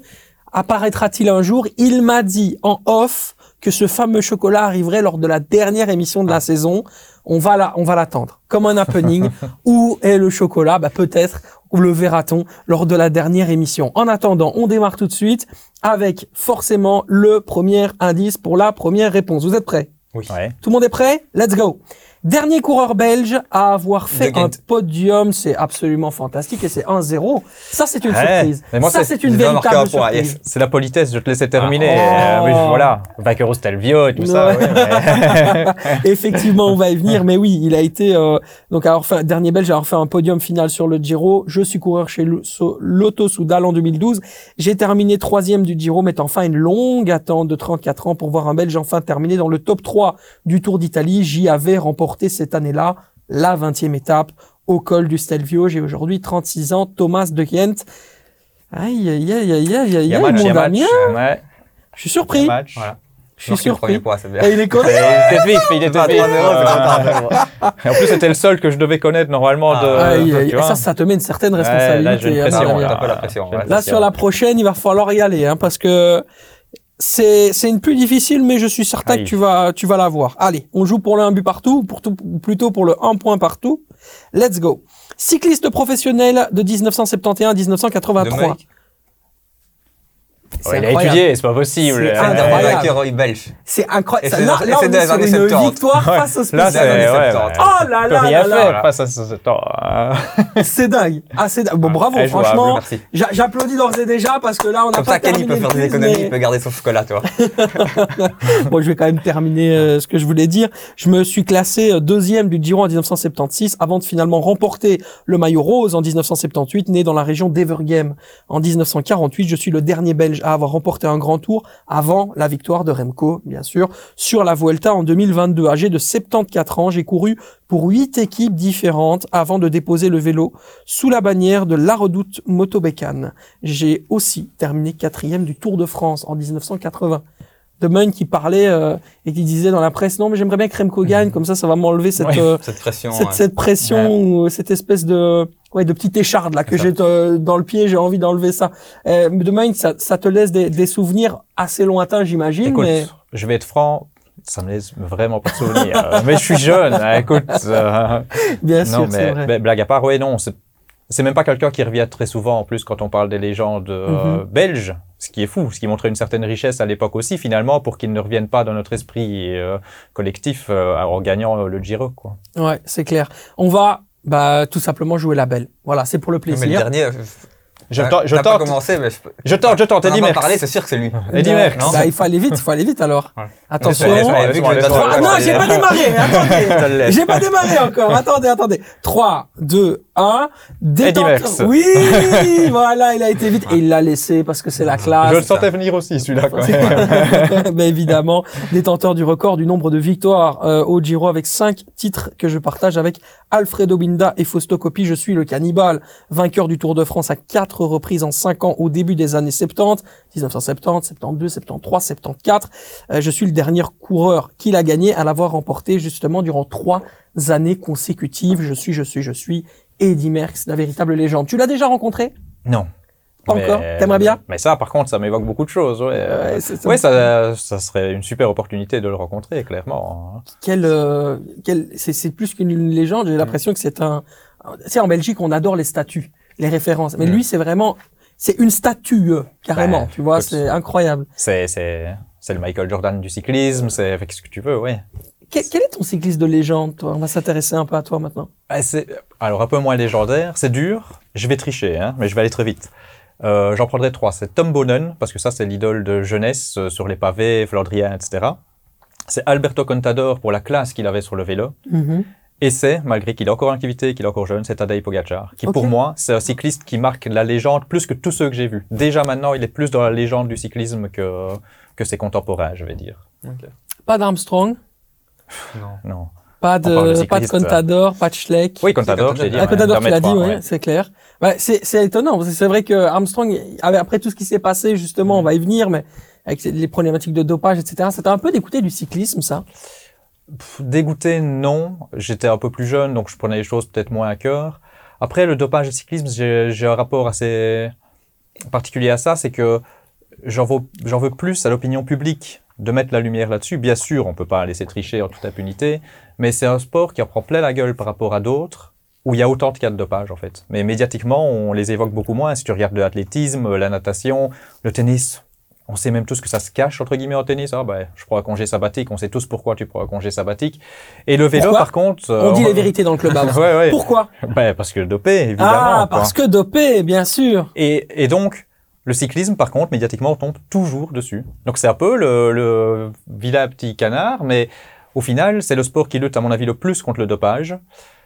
Apparaîtra-t-il un jour? Il m'a dit en off que ce fameux chocolat arriverait lors de la dernière émission de la saison. On va la, on va l'attendre comme un happening. Où est le chocolat? Bah peut-être ou le verra-t-on lors de la dernière émission. En attendant, on démarre tout de suite avec forcément le premier indice pour la première réponse. Vous êtes prêts? Oui. Ouais. tout le monde est prêt? Let's go. Dernier coureur belge à avoir fait un podium, c'est absolument fantastique et c'est 1-0. Ça c'est une Ouais. surprise. Mais moi, ça c'est- une véritable surprise. yes. C'est la politesse, je te laissais terminer. Ah. Euh, mais voilà, vainqueur au Stelvio et tout ça. Oui, mais- Effectivement, on va y venir, mais oui, il a été euh, donc alors fait dernier belge à avoir fait un podium final sur le Giro. Je suis coureur chez Lotto Soudal en 2012. J'ai terminé troisième du Giro, mettant fin à une longue attente de 34 ans pour voir un Belge enfin terminer dans le top 3 du Tour d'Italie. J'y avais remporté cette année-là la 20e étape au col du Stelvio. J'ai aujourd'hui 36 ans. Thomas de Ghent. Aïe, aïe, aïe, aïe, aïe, aïe, mon match. Damien. Ouais, Je suis il y a surpris. match. Voilà. Je suis surpris. point. Et il est connu. Il était vif, il était Pas vif. 3-0, c'est pas 3-0. Et en plus, c'était le seul que je devais connaître normalement de. Ah, Aïe, de- aïe, et ça, ça te met une certaine Ouais, responsabilité. là, j'ai une hein, pression. Damien. là. là. un peu la pression, ouais. Là, sur la prochaine, il va falloir y aller, hein, parce que c'est c'est une plus difficile, mais je suis certain Aïe. que tu vas tu vas l'avoir. Allez, on joue pour le 1 but partout, pour tout, ou plutôt pour le 1 point partout. Let's go. Cycliste professionnel de 1971 à De 1983. Il a étudié, c'est pas possible. C'est Euh, Un incroyable. belge. C'est incroyable. Là, là, on est sur une 70. victoire Ouais. face au Là, spécial. c'est. années Ouais, 70. ouais. Oh là là rien là là. face à euh, C'est dingue. Ah, c'est dingue. Bon, bravo, franchement. J'applaudis d'ores et déjà parce que là, on n'a Comme pas ça, Kenny peut faire des économies, mais- il peut garder son chocolat, tu vois. bon, je vais quand même terminer euh, ce que je voulais dire. Je me suis classé euh, deuxième du Giro en 1976 avant de finalement remporter le maillot rose en 1978, né dans la région d'Evergame. En 1948, je suis le dernier Belge à avoir remporté un grand tour avant la victoire de Remco, bien sûr, sur la Vuelta en 2022. Âgé de 74 ans, j'ai couru pour huit équipes différentes avant de déposer le vélo sous la bannière de La Redoute Motobécane. J'ai aussi terminé quatrième du Tour de France en 1980 de Mun qui parlait euh, et qui disait dans la presse non mais j'aimerais bien que Remco gagne comme ça ça va m'enlever cette Ouais. euh, Cette pression. cette, ouais. cette pression ou euh, cette espèce de ouais de petite écharde là que j'ai euh, dans le pied j'ai envie d'enlever ça euh, de Mun ça, ça te laisse des, des souvenirs assez lointains j'imagine mais je vais être franc, ça me laisse vraiment pas de souvenirs. Euh, mais je suis jeune, hein, écoute. bien non, sûr mais, vrai mais blague à part, oui, non, c'est c'est même pas quelqu'un qui revient très souvent en plus quand on parle des légendes Mhm. belges, ce qui est fou, ce qui montrait une certaine richesse à l'époque aussi finalement pour qu'ils ne reviennent pas dans notre esprit euh, collectif euh, en gagnant euh, le Giro. Quoi. ouais c'est clair on va bah tout simplement jouer la belle voilà c'est pour le Non, mais le plaisir dernier, euh, Je tente, je tente, commencé, mais je je tente, je tente. Eddie Merckx. parlé, c'est sûr que c'est lui. Eddie Merckx. bah, il faut aller vite, il faut aller vite alors. Ouais. Attention. Ah non, j'ai pas démarré. Attendez. J'ai pas démarré encore. Attendez, attendez. 3, 2, 1. Eddie Merckx. Oui, voilà, il a été vite. Et il l'a laissé parce que c'est la classe. Je le sentais venir aussi, celui-là, quand même. ben évidemment, détenteur du record du nombre de victoires euh, au Giro avec cinq titres que je partage avec Alfredo Binda et Fausto Coppi. Je suis le cannibale, vainqueur du Tour de France à quatre reprises en cinq ans au début des années 70, 1970, 72, 73, 74. Euh, je suis le dernier coureur qui l'a gagné à l'avoir remporté justement durant trois années consécutives. Je suis, je suis, je suis Eddie Merckx, la véritable légende. Tu l'as déjà rencontré? Non. Pas Mais- encore T'aimerais bien? Mais ça, par contre, ça m'évoque beaucoup de choses. Ouais, Ouais, ça- ouais ça, ça serait une super opportunité de le rencontrer, clairement. hein. quel, euh, quel c'est, plus qu'une légende. J'ai l'impression que c'est un. Tu sais, en Belgique, on adore les statues, les références. Mais Mm. lui, c'est vraiment, c'est une statue carrément. Tu vois, c'est incroyable. C'est, le Michael Jordan du cyclisme, c'est fait ce que tu veux, ouais. Quel, quel est ton cycliste de légende, toi? On va s'intéresser un peu à toi maintenant. Ah, alors, un peu moins légendaire, c'est dur. Je vais tricher, hein, mais je vais aller très vite. Euh, j'en prendrai trois. C'est Tom Bonnen, parce que ça, c'est l'idole de jeunesse euh, sur les pavés, Flandrien, etc. C'est Alberto Contador pour la classe qu'il avait sur le vélo. Et c'est, malgré qu'il est encore en activité, qu'il est encore jeune, c'est Tadej Pogacar, qui pour moi, c'est un cycliste qui marque la légende plus que tous ceux que j'ai vus. Déjà maintenant, il est plus dans la légende du cyclisme que, que ses contemporains, je vais dire. Pas d'Armstrong, Non. Non. Pas de pas de. Contador, pas de Schleck. Oui, Contador, j'ai dit. Ah, Contador, tu l'as dit, oui, ouais. c'est clair. Bah, c'est, c'est étonnant. parce que C'est vrai que Armstrong, avait- après tout ce qui s'est passé, justement, on va y venir, mais avec les problématiques de dopage, etc., c'était un peu d'écouter du cyclisme, ça? Pff, Dégoûté, non. J'étais un peu plus jeune, donc je prenais les choses peut-être moins à cœur. Après, le dopage et le cyclisme, j'ai j'ai un rapport assez particulier à ça, c'est que j'en veux, j'en veux plus à l'opinion publique de mettre la lumière là-dessus. Bien sûr, on peut pas laisser tricher en toute impunité, mais c'est un sport qui en prend plein la gueule par rapport à d'autres où il y a autant de cas de dopage en fait. Mais médiatiquement, on les évoque beaucoup moins. Si tu regardes l'athlétisme, la natation, le tennis, on sait même tous que ça se cache entre guillemets en tennis. Ah ben, je prends un congé sabbatique. On sait tous pourquoi tu prends un congé sabbatique. Et le vélo, Pourquoi par contre, On euh, dit les vérités dans le club. ouais, ouais. Pourquoi Ben, parce que dopé, évidemment. Ah, quoi. parce que dopé, bien sûr. Et, et donc, le cyclisme, par contre, médiatiquement, on tombe toujours dessus. Donc c'est un peu le, le vilain petit canard, mais au final, c'est le sport qui lutte, à mon avis, le plus contre le dopage.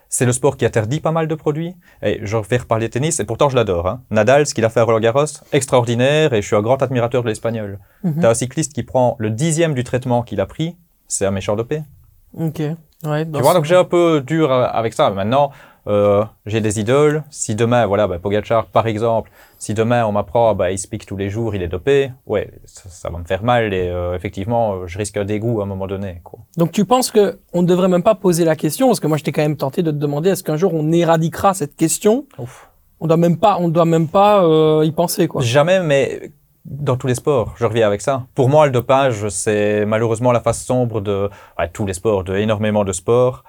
C'est le sport qui interdit pas mal de produits. Et je vais reparler tennis, et pourtant je l'adore. Hein. Nadal, ce qu'il a fait à Roland Garros, extraordinaire, et je suis un grand admirateur de l'espagnol. Mhm. T'as un cycliste qui prend le dixième du traitement qu'il a pris, c'est un méchant dopé. Ok. Ouais, Tu vois, donc j'ai un peu dur avec ça. Maintenant, euh, j'ai des idoles. Si demain, voilà, bah, Pogacar, par exemple, si demain on m'apprend, bah, il se pique tous les jours, il est dopé, ouais, ça, ça va me faire mal et euh, effectivement, euh, je risque un dégoût à un moment donné. Quoi. Donc tu penses que on ne devrait même pas poser la question parce que moi j'étais quand même tenté de te demander est-ce qu'un jour on éradiquera cette question? Ouf. On doit même pas, on doit même pas euh, y penser quoi. Jamais, mais dans tous les sports, je reviens avec ça. Pour moi, le dopage, c'est malheureusement la face sombre de ouais, tous les sports, de énormément de sports.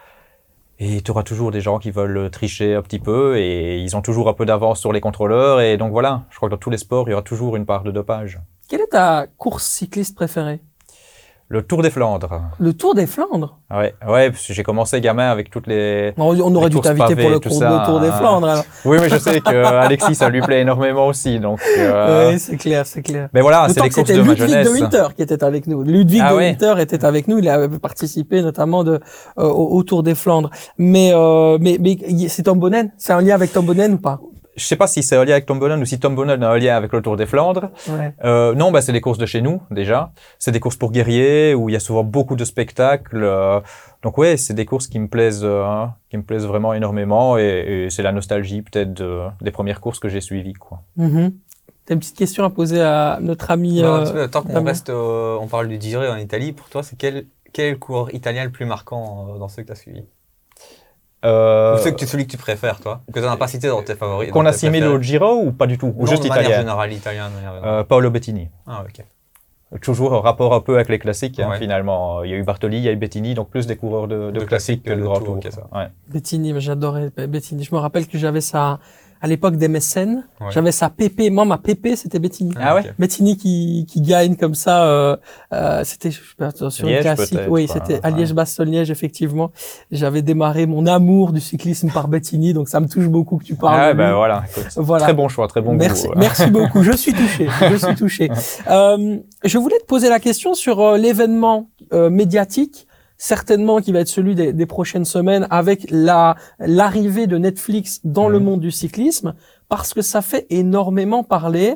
Et tu auras toujours des gens qui veulent tricher un petit peu et ils ont toujours un peu d'avance sur les contrôleurs. Et donc voilà, je crois que dans tous les sports, il y aura toujours une part de dopage. Quelle est ta course cycliste préférée? Le Tour des Flandres. Le Tour des Flandres. Ouais, ouais, parce que j'ai commencé gamin avec toutes les. On on aurait Les dû t'inviter pour le, cours- ça, le Tour des. Flandres. Alors. Oui, mais je sais que Alexis, ça lui plaît énormément aussi, donc. euh, Oui, c'est clair, c'est clair. Mais voilà, c'est les courses c'était de ma Ludwig de jeunesse. Winter qui était avec nous. Ludwig Ah de ouais. Winter était avec nous. Il a participé notamment de, euh, au, au Tour des Flandres. Mais, euh, mais, mais c'est Tom Bonnen C'est un lien avec Tom Bonnen ou pas? Je sais pas si c'est un lien avec Tom Bonnen ou si Tom Bonnen a un lien avec le Tour des Flandres. ouais. Euh, non, bah, c'est des courses de chez nous, déjà. C'est des courses pour guerriers où il y a souvent beaucoup de spectacles. euh, donc ouais, c'est des courses qui me plaisent, euh, hein, qui me plaisent vraiment énormément et, et c'est la nostalgie peut-être de- des premières courses que j'ai suivies, quoi. Mhm. T'as une petite question à poser à notre ami. Non, euh, tant qu'on reste, euh, on parle du Giro en Italie, pour toi, c'est quel, quel est le coureur italien le plus marquant euh, dans ceux que tu as suivis? Euh, Ou ceux que tu, celui que tu préfères, toi Que tu n'as pas cité dans tes favoris qu'on assimile au Giro ou pas du tout Ou Non, juste de manière italien générale, italien. euh, Paolo Bettini. Ah, ok. Toujours un rapport un peu avec les classiques, hein, finalement. Il y a eu Bartoli, il y a eu Bettini, donc plus des coureurs de, de De classiques que de ça. Ouais. Bettini, mais j'adorais Be- Bettini. Je me rappelle que j'avais sa, à l'époque des mécènes. Ouais. J'avais sa PP. Moi, ma PP, c'était Bettini. Ah ouais ok. Bettini qui, qui gagne comme ça. Euh, euh, c'était je sais pas, sur une Liège, classique. peut-être, Oui, c'était à Ouais. Liège-Bastogne-Liège, effectivement. J'avais démarré mon amour du cyclisme par Bettini, donc ça me touche beaucoup que tu parles. Ah, de ben voilà. écoute, Voilà. Très bon choix, très bon merci, goût. merci beaucoup. Je suis touché. Je suis touché. Euh, je voulais te poser la question sur euh, l'événement euh, médiatique, certainement qui va être celui des, des prochaines semaines, avec la l'arrivée de Netflix dans le Mhm. monde du cyclisme, parce que ça fait énormément parler.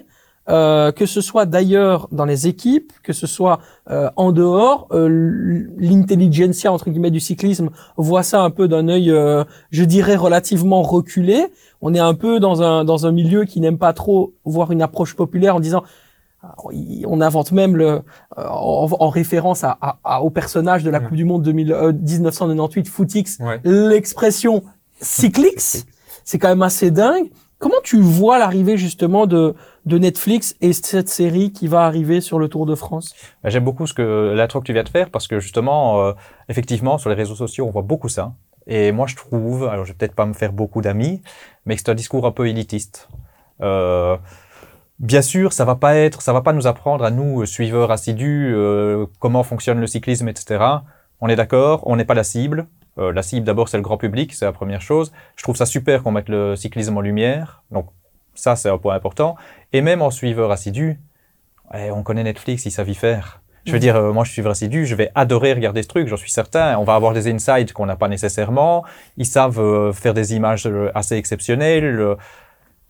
euh, que ce soit d'ailleurs dans les équipes, que ce soit euh, en dehors, euh, l'intelligentsia entre guillemets du cyclisme voit ça un peu d'un œil, euh, je dirais relativement reculé. On est un peu dans un dans un milieu qui n'aime pas trop voir une approche populaire en disant on invente même le euh, en, en référence à, à- au personnage de la. Coupe du Monde 2000, euh, 1998 Footix Ouais. l'expression cyclix. C'est quand même assez dingue. Comment tu vois l'arrivée justement de de Netflix et cette série qui va arriver sur le Tour de France? Ben, J'aime beaucoup ce que l'intro que tu viens de faire parce que justement, euh, effectivement, sur les réseaux sociaux, on voit beaucoup ça. Et moi, je trouve, alors je vais peut-être pas me faire beaucoup d'amis, mais que c'est un discours un peu élitiste. Euh, bien sûr, ça va pas être, ça va pas nous apprendre à nous, euh, suiveurs assidus, euh, comment fonctionne le cyclisme, etc. On est d'accord, on n'est pas la cible. Euh, la cible, d'abord, c'est le grand public, c'est la première chose. Je trouve ça super qu'on mette le cyclisme en lumière. Donc, ça, c'est un point important. Et même en suiveur assidu, eh, on connaît Netflix, ils savent y faire. Je veux Mhm. dire, euh, moi, je suis assidu, je vais adorer regarder ce truc, j'en suis certain. On va avoir des insights qu'on n'a pas nécessairement. Ils savent euh, faire des images euh, assez exceptionnelles.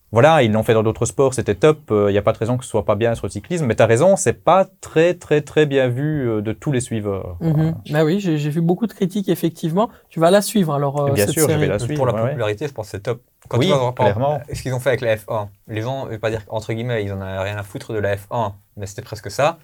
Euh, voilà, ils l'ont fait dans d'autres sports, c'était top. Il n'y a pas de raison que ce soit pas bien sur le cyclisme. Mais tu as raison, c'est pas très, très, très bien vu euh, de tous les suiveurs. Bah oui, j'ai vu beaucoup de critiques effectivement. Tu vas la suivre alors euh, Bien cette sûr, je vais la suivre. pour la ouais, ouais. popularité, je pense que c'est top. Quand Oui, tu clairement. ce qu'ils ont fait avec la F1, les gens, je vais pas dire entre guillemets, ils en avaient rien à foutre de la F1, mais c'était presque ça.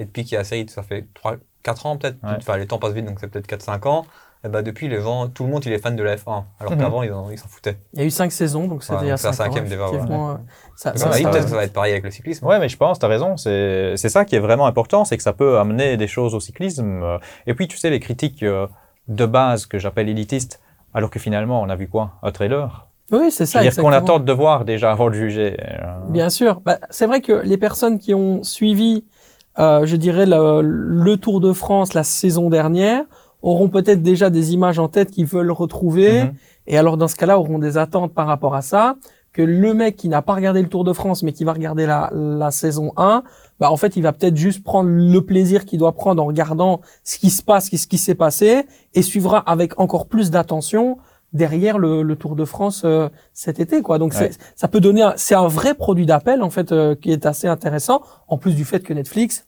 Et depuis qu'il y a la série, ça fait 3, 4 ans peut-être, Ouais. enfin les temps passent vite, donc c'est peut-être 4-5 ans. Et bah depuis, les gens, tout le monde il est fan de la F1, alors Mhm. qu'avant ils en- ils s'en foutaient. Il y a eu cinq saisons, donc c'était Ouais, la cinquième ouais. euh, ça- peut-être que ça va être pareil avec le cyclisme. Ouais, mais je pense, tu as raison. C'est ça qui est vraiment important, c'est que ça peut amener des choses au cyclisme. Et puis, tu sais, les critiques euh, de base que j'appelle élitistes, alors que finalement, on a vu quoi? Un trailer. Oui, c'est ça. veux dire qu'on attend de voir déjà avant de juger. Euh, Bien sûr. Bah, c'est vrai que les personnes qui ont suivi, euh, je dirais, le, le Tour de France la saison dernière auront peut-être déjà des images en tête qu'ils veulent retrouver. mhm. Et alors, dans ce cas-là, auront des attentes par rapport à ça. Que le mec qui n'a pas regardé le Tour de France, mais qui va regarder la, la saison 1, bah, en fait, il va peut-être juste prendre le plaisir qu'il doit prendre en regardant ce qui se passe, ce qui s'est passé, et suivra avec encore plus d'attention derrière le, le Tour de France euh, cet été, quoi. Donc, Ouais. ça peut donner, c'est un vrai produit d'appel, en fait, euh, qui est assez intéressant, en plus du fait que Netflix,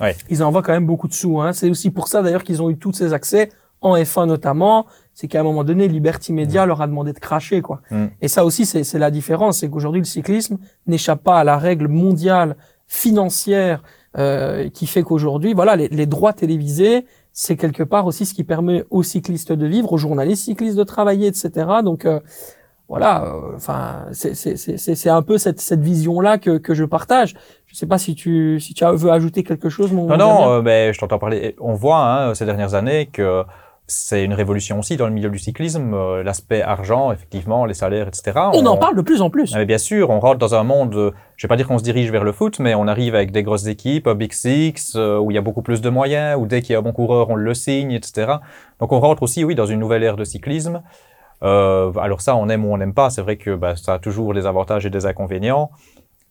Ouais. ils envoient quand même beaucoup de sous, hein. C'est aussi pour ça, d'ailleurs, qu'ils ont eu tous ces accès, en F1 notamment, c'est qu'à un moment donné, Liberty Media leur a demandé de cracher, quoi. Mm. Et ça aussi, c'est la différence, c'est qu'aujourd'hui, le cyclisme n'échappe pas à la règle mondiale financière euh, qui fait qu'aujourd'hui, voilà, les, les droits télévisés, c'est quelque part aussi ce qui permet aux cyclistes de vivre, aux journalistes cyclistes de travailler, etc. Donc euh, voilà, euh, enfin, c'est c'est un peu cette cette vision-là que que je partage. Je sais pas si tu si tu as- veux ajouter quelque chose, mon Non, non, euh, ben, je t'entends parler. On voit hein, ces dernières années que c'est une révolution aussi dans le milieu du cyclisme, euh, l'aspect argent, effectivement, les salaires, etc. on en parle de plus en plus. Mais bien sûr, on rentre dans un monde, euh, je vais pas dire qu'on se dirige vers le foot, mais on arrive avec des grosses équipes, un Big Six, euh, où il y a beaucoup plus de moyens, où dès qu'il y a un bon coureur, on le signe, etc. Donc on rentre aussi, oui, dans une nouvelle ère de cyclisme. Alors ça, on aime ou on n'aime pas. C'est vrai que bah, ça a toujours des avantages et des inconvénients.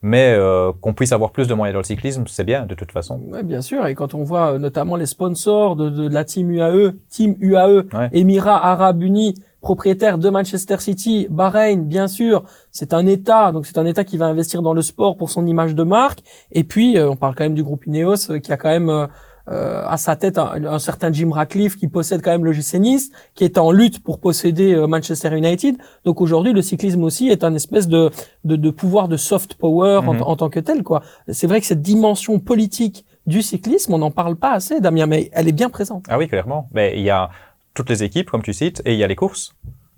Mais euh, qu'on puisse avoir plus de moyens dans le cyclisme, c'est bien, de toute façon. Ouais, bien sûr. Et quand on voit euh, notamment les sponsors de, de, de la team UAE, team UAE, Ouais. Émirats Arabes Unis, propriétaire de Manchester City, Bahreïn, bien sûr, c'est un État, donc c'est un État qui va investir dans le sport pour son image de marque. Et puis, euh, on parle quand même du groupe Ineos, euh, qui a quand même euh, à sa tête un, un certain Jim Ratcliffe qui possède quand même le GC Nice, qui est en lutte pour posséder euh, Manchester United. Donc aujourd'hui, le cyclisme aussi est un espèce de, de, de pouvoir de soft power en- Mhm. en, tant que tel. quoi. C'est vrai que cette dimension politique du cyclisme, on n'en parle pas assez, Damien, mais elle est bien présente. Ah oui, clairement. Mais il y a toutes les équipes, comme tu cites, et il y a les courses.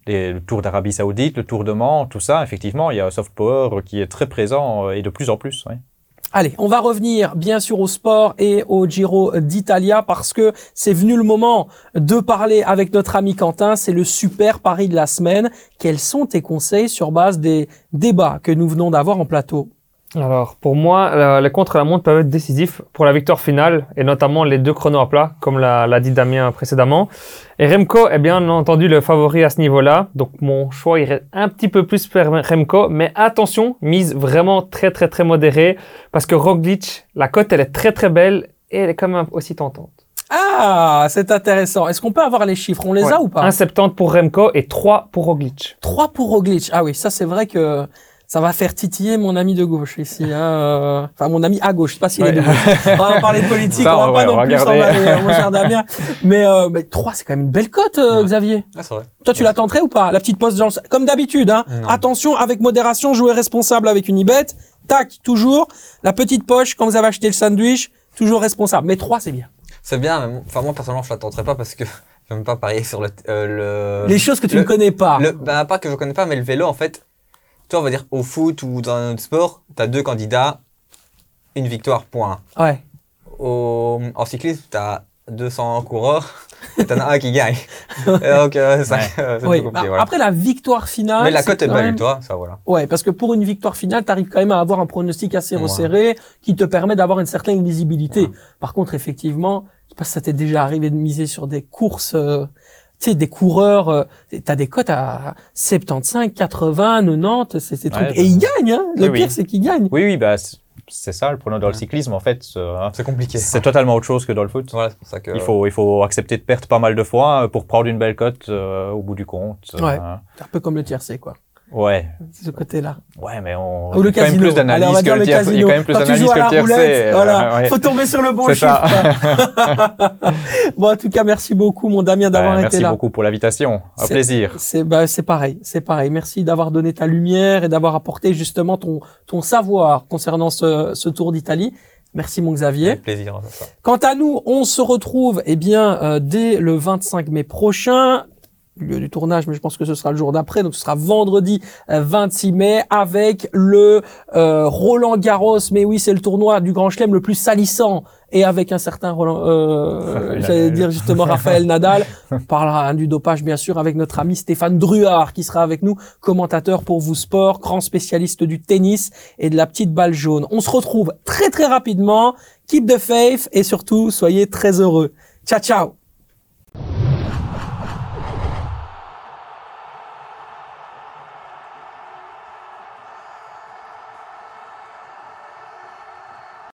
Les- le Tour d'Arabie Saoudite, le Tour de Mans, tout ça, effectivement, il y a un soft power qui est très présent euh, et de plus en plus. oui. Allez, on va revenir bien sûr au sport et au Giro d'Italia parce que c'est venu le moment de parler avec notre ami Quentin. C'est le super pari de la semaine. Quels sont tes conseils sur base des débats que nous venons d'avoir en plateau? Alors, pour moi, la- les contre-la-montre peuvent être décisifs pour la victoire finale, et notamment les deux chronos à plat, comme l'a l'a dit Damien précédemment. Et Remco est bien entendu le favori à ce niveau-là, donc mon choix irait un petit peu plus vers Remco, mais attention, mise vraiment très très très modérée, parce que Roglic, la cote, elle est très très belle, et elle est quand même aussi tentante. Ah, c'est intéressant. Est-ce qu'on peut avoir les chiffres? On les Ouais. a ou pas? 1,70 pour Remco et 3 pour Roglic. 3 pour Roglic. Ah oui, ça c'est vrai que ça va faire titiller mon ami de gauche ici. hein, euh, Enfin, mon ami à gauche. Je sais pas s'il est Ouais. de gauche. On va parler de politique. Ça, on va ouais, pas on non plus s'en regarder. aller, euh, mon cher Damien. Mais, euh, mais 3, c'est quand même une belle cote, euh, Ouais. Xavier. Ah, c'est vrai. Toi, tu la tenterais ou pas? La petite poste le... Comme d'habitude, hein. Non. Attention, avec modération, jouer responsable avec une ibet. Tac, toujours. La petite poche, quand vous avez acheté le sandwich, toujours responsable. Mais 3, c'est bien. C'est bien, mais moi- enfin, moi, personnellement, je la tenterai pas parce que je n'aime pas parier sur le, euh, le, Les choses que tu le- ne connais pas. Le, bah, pas que je connais pas, mais le vélo, en fait, toi, on va dire au foot ou dans un autre sport, tu as deux candidats, une victoire, point. Ouais. Au, en cyclisme, tu as 200 coureurs, t'en as un qui gagne. Et donc, euh, ça, Ouais. euh, c'est Oui. plus compliqué, Bah, voilà. Après, la victoire finale. Mais la cote est belle, même- toi, ça, voilà. Ouais, parce que pour une victoire finale, tu arrives quand même à avoir un pronostic assez Ouais. resserré qui te permet d'avoir une certaine lisibilité. Ouais. Par contre, effectivement, je sais pas si ça t'est déjà arrivé de miser sur des courses, euh, sais, des coureurs, euh, t'as des cotes à 75, 80, 90, c'est ces trucs. Ouais, Et ils gagnent, hein. Le Oui, pire, oui. c'est qu'ils gagnent. Oui, oui, bah, c'est- ça le prono dans le cyclisme, en fait. euh, C'est compliqué. C'est totalement autre chose que dans le foot. Voilà, c'est pour ça que. Il faut, il faut accepter de perdre pas mal de fois euh, pour prendre une belle cote euh, au bout du compte. Ouais. C'est un peu comme le tiercé, quoi. Ouais. Ce côté-là. Ouais, mais on. Ou le a quand même casino. plus Allez, on d'analyse va que dire le le tiercé. Il y a casino. quand même plus d'analyse que le la tiercé. roulette, euh, voilà. ouais. Faut tomber sur le bon chiffre. ça. bon, en tout cas, merci beaucoup, mon Damien, d'avoir Ouais, été merci là. beaucoup pour l'invitation. Un plaisir. C'est bah, c'est pareil, c'est pareil. Merci d'avoir donné ta lumière et d'avoir apporté justement ton ton savoir concernant ce, ce Tour d'Italie. Merci mon Xavier. Avec plaisir. Quant à nous, on se retrouve eh bien euh, dès le 25 mai prochain. Lieu du tournage, mais je pense que ce sera le jour d'après, donc ce sera vendredi euh, 26 mai avec le euh, Roland Garros. Mais oui, c'est le tournoi du Grand Chelem le plus salissant et avec un certain Roland, euh, Raphaël j'allais Nadal. dire justement Raphaël Nadal. On parlera hein, du dopage bien sûr avec notre ami Stéphane Druard qui sera avec nous, commentateur pour vous sport, grand spécialiste du tennis et de la petite balle jaune. On se retrouve très très rapidement. Keep the faith et surtout soyez très heureux. Ciao ciao